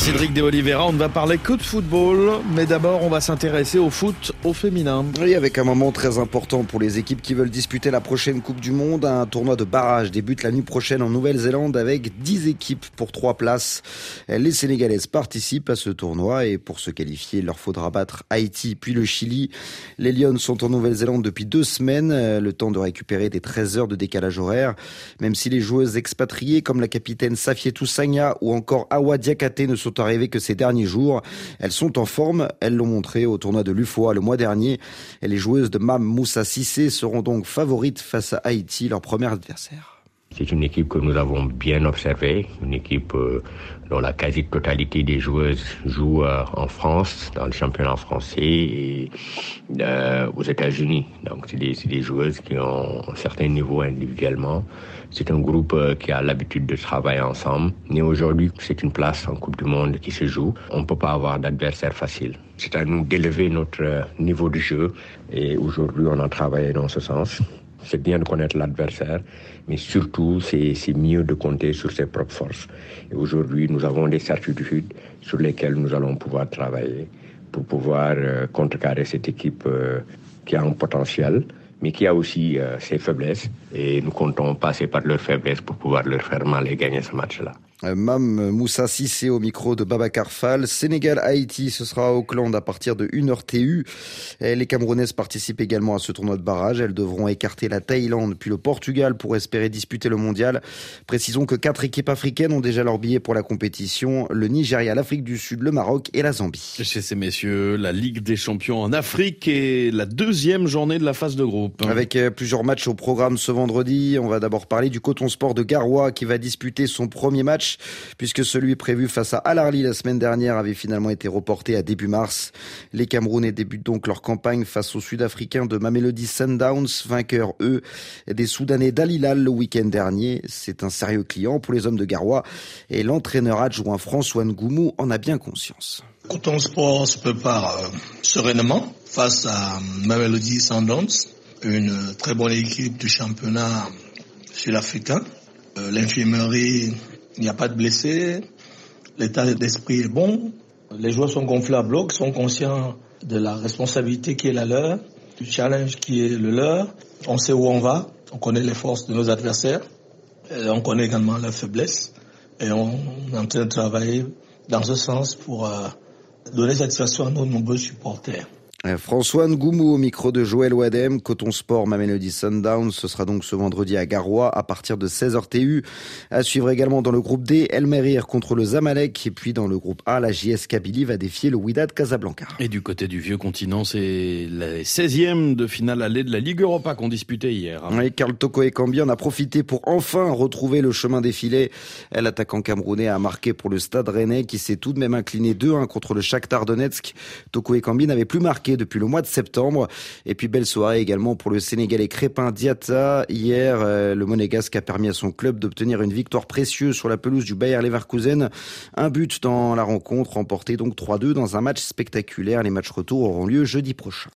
Cédric De Oliveira. On ne va parler que de football, mais d'abord on va s'intéresser au foot au féminin. Oui, avec un moment très important pour les équipes qui veulent disputer la prochaine Coupe du Monde. Un tournoi de barrage débute la nuit prochaine en Nouvelle-Zélande avec 10 équipes pour 3 places. Les Sénégalaises participent à ce tournoi et pour se qualifier, il leur faudra battre Haïti puis le Chili. Les Lions sont en Nouvelle-Zélande depuis deux semaines, le temps de récupérer des 13 heures de décalage horaire. Même si les joueuses expatriées comme la capitaine Safietou Sagna ou encore Awa Diakate ne sont arrivées que ces derniers jours. Elles sont en forme, elles l'ont montré au tournoi de l'UFOA le mois dernier. Et les joueuses de Mam Moussa Sissé seront donc favorites face à Haïti, leur premier adversaire. C'est une équipe que nous avons bien observée, une équipe euh, dont la quasi-totalité des joueuses jouent euh, en France, dans le championnat français et euh, aux États-Unis. Donc c'est des, des, joueuses qui ont un certain niveau individuellement. C'est un groupe qui a l'habitude de travailler ensemble. Mais aujourd'hui, c'est une place en Coupe du Monde qui se joue. On ne peut pas avoir d'adversaire facile. C'est à nous d'élever notre niveau de jeu et aujourd'hui, on a travaillé dans ce sens. C'est bien de connaître l'adversaire, mais surtout, c'est mieux de compter sur ses propres forces. Et aujourd'hui, nous avons des certitudes sur lesquelles nous allons pouvoir travailler pour pouvoir euh, contrecarrer cette équipe euh, qui a un potentiel, mais qui a aussi euh, ses faiblesses. Et nous comptons passer par leurs faiblesses pour pouvoir leur faire mal et gagner ce match-là. Mam Moussa Sissé au micro de Babacar Fall. Sénégal-Haïti, ce sera à Auckland à partir de 1h TU. Les Camerounaises participent également à ce tournoi de barrage. Elles devront écarter la Thaïlande puis le Portugal pour espérer disputer le mondial. Précisons que quatre équipes africaines ont déjà leur billet pour la compétition. Le Nigeria, l'Afrique du Sud, le Maroc et la Zambie. Chez ces messieurs, la Ligue des champions en Afrique et la deuxième journée de la phase de groupe. Avec euh, plusieurs matchs au programme ce vendredi, on va d'abord parler du Coton Sport de Garoua qui va disputer son premier match puisque celui prévu face à Al-Arli la semaine dernière avait finalement été reporté à début mars. Les Camerounais débutent donc leur campagne face aux Sud-Africains de Mamelody Sundowns, vainqueurs eux des Soudanais d'Alilal le week-end dernier. C'est un sérieux client pour les hommes de Garoua et l'entraîneur adjoint François Ngoumou en a bien conscience. Sport se prépare euh, sereinement face à Mamelody Sundowns, une très bonne équipe du championnat sud-africain. Euh, l'infirmerie il n'y a pas de blessés, l'état d'esprit est bon, les joueurs sont gonflés à bloc, sont conscients de la responsabilité qui est la leur, du challenge qui est le leur. On sait où on va, on connaît les forces de nos adversaires, on connaît également leurs faiblesses et on est en train de travailler dans ce sens pour euh, donner satisfaction à nos nombreux supporters. Euh, François Ngoumou au micro de Joël Wadem, Coton Sport Mamelody Sundown, ce sera donc ce vendredi à Garoua à partir de 16h TU. À suivre également dans le groupe D, El Merir contre le Zamalek et puis dans le groupe A, la JS Kabylie va défier le Wydad Casablanca. Et du côté du vieux continent, c'est la 16e de finale allée de la Ligue Europa qu'on disputait hier. Hein. Oui, Karl Toko et Cambi en a profité pour enfin retrouver le chemin des filets. L'attaquant camerounais a marqué pour le Stade Rennais qui s'est tout de même incliné 2-1 contre le Shakhtar Donetsk. Toko et Cambi n'avaient plus marqué depuis le mois de septembre. Et puis belle soirée également pour le Sénégalais Crépin Diata. Hier, euh, le Monégasque a permis à son club d'obtenir une victoire précieuse sur la pelouse du Bayer Leverkusen. Un but dans la rencontre remporté donc 3-2 dans un match spectaculaire. Les matchs retour auront lieu jeudi prochain.